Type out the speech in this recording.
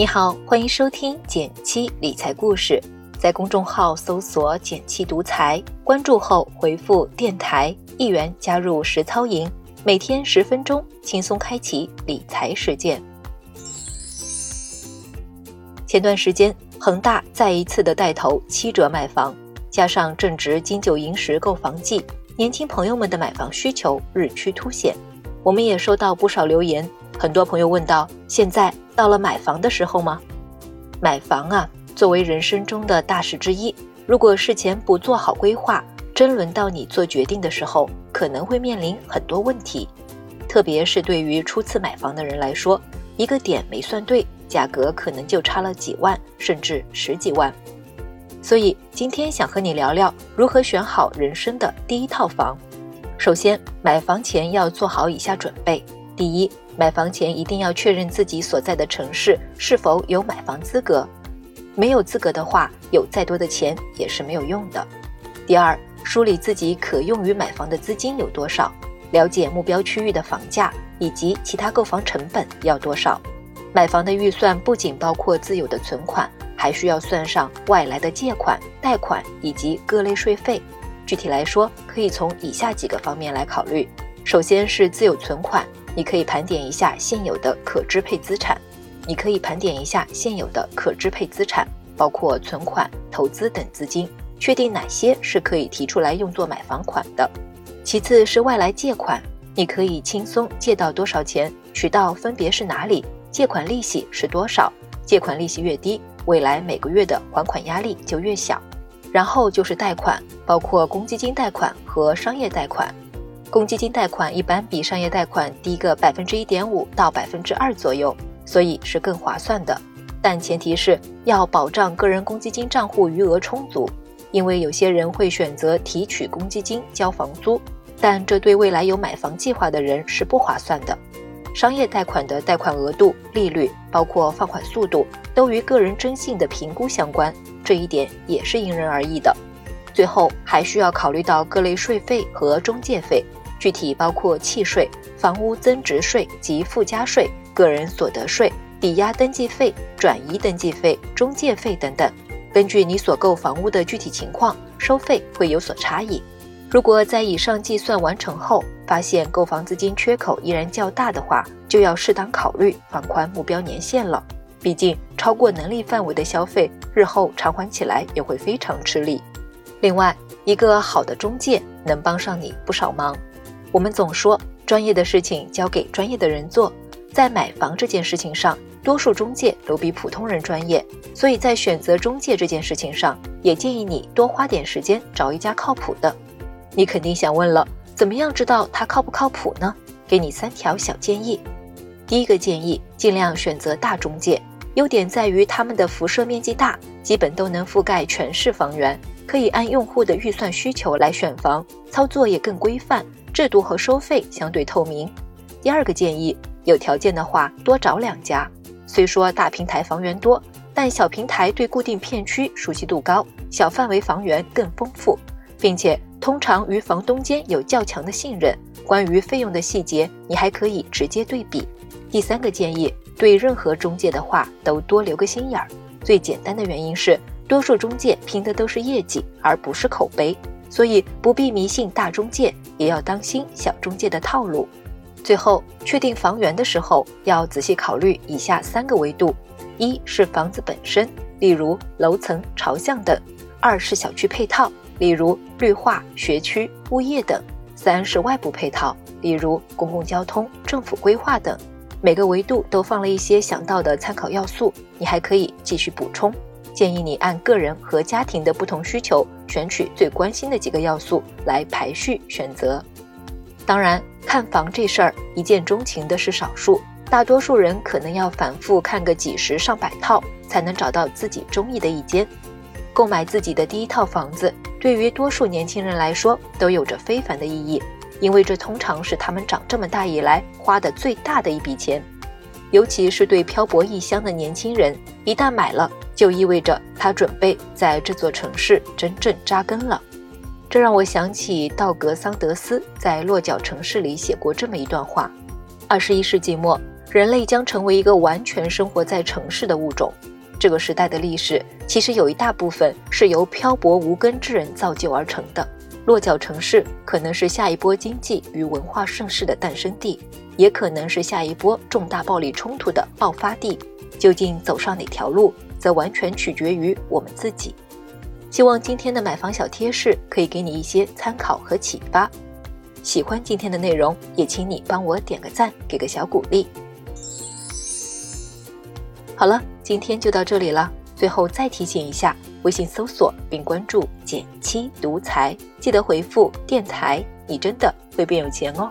你好，欢迎收听减七理财故事，在公众号搜索“减七独裁，关注后回复“电台”一元加入实操营，每天十分钟，轻松开启理财实践。前段时间，恒大再一次的带头七折卖房，加上正值金九银十购房季，年轻朋友们的买房需求日趋凸显。我们也收到不少留言，很多朋友问到：现在到了买房的时候吗？买房啊，作为人生中的大事之一，如果事前不做好规划，真轮到你做决定的时候，可能会面临很多问题。特别是对于初次买房的人来说，一个点没算对。价格可能就差了几万，甚至十几万，所以今天想和你聊聊如何选好人生的第一套房。首先，买房前要做好以下准备：第一，买房前一定要确认自己所在的城市是否有买房资格，没有资格的话，有再多的钱也是没有用的。第二，梳理自己可用于买房的资金有多少，了解目标区域的房价以及其他购房成本要多少。买房的预算不仅包括自有的存款，还需要算上外来的借款、贷款以及各类税费。具体来说，可以从以下几个方面来考虑。首先是自有存款，你可以盘点一下现有的可支配资产。你可以盘点一下现有的可支配资产，包括存款、投资等资金，确定哪些是可以提出来用作买房款的。其次是外来借款，你可以轻松借到多少钱，渠道分别是哪里？借款利息是多少？借款利息越低，未来每个月的还款压力就越小。然后就是贷款，包括公积金贷款和商业贷款。公积金贷款一般比商业贷款低个百分之一点五到百分之二左右，所以是更划算的。但前提是要保障个人公积金账户余额充足，因为有些人会选择提取公积金交房租，但这对未来有买房计划的人是不划算的。商业贷款的贷款额度、利率，包括放款速度，都与个人征信的评估相关，这一点也是因人而异的。最后还需要考虑到各类税费和中介费，具体包括契税、房屋增值税及附加税、个人所得税、抵押登记费、转移登记费、中介费等等。根据你所购房屋的具体情况，收费会有所差异。如果在以上计算完成后，发现购房资金缺口依然较大的话，就要适当考虑放宽目标年限了。毕竟超过能力范围的消费，日后偿还起来也会非常吃力。另外，一个好的中介能帮上你不少忙。我们总说专业的事情交给专业的人做，在买房这件事情上，多数中介都比普通人专业，所以在选择中介这件事情上，也建议你多花点时间找一家靠谱的。你肯定想问了，怎么样知道它靠不靠谱呢？给你三条小建议。第一个建议，尽量选择大中介，优点在于他们的辐射面积大，基本都能覆盖全市房源，可以按用户的预算需求来选房，操作也更规范，制度和收费相对透明。第二个建议，有条件的话多找两家，虽说大平台房源多，但小平台对固定片区熟悉度高，小范围房源更丰富，并且。通常与房东间有较强的信任，关于费用的细节，你还可以直接对比。第三个建议，对任何中介的话都多留个心眼儿。最简单的原因是，多数中介拼的都是业绩，而不是口碑，所以不必迷信大中介，也要当心小中介的套路。最后，确定房源的时候，要仔细考虑以下三个维度：一是房子本身，例如楼层、朝向等；二是小区配套。例如绿化、学区、物业等；三是外部配套，例如公共交通、政府规划等。每个维度都放了一些想到的参考要素，你还可以继续补充。建议你按个人和家庭的不同需求，选取最关心的几个要素来排序选择。当然，看房这事儿一见钟情的是少数，大多数人可能要反复看个几十上百套，才能找到自己中意的一间。购买自己的第一套房子。对于多数年轻人来说，都有着非凡的意义，因为这通常是他们长这么大以来花的最大的一笔钱。尤其是对漂泊异乡的年轻人，一旦买了，就意味着他准备在这座城市真正扎根了。这让我想起道格·桑德斯在《落脚城市》里写过这么一段话：二十一世纪末，人类将成为一个完全生活在城市的物种。这个时代的历史其实有一大部分是由漂泊无根之人造就而成的。落脚城市可能是下一波经济与文化盛世的诞生地，也可能是下一波重大暴力冲突的爆发地。究竟走上哪条路，则完全取决于我们自己。希望今天的买房小贴士可以给你一些参考和启发。喜欢今天的内容，也请你帮我点个赞，给个小鼓励。好了，今天就到这里了。最后再提醒一下，微信搜索并关注“减七独裁，记得回复“电台”，你真的会变有钱哦。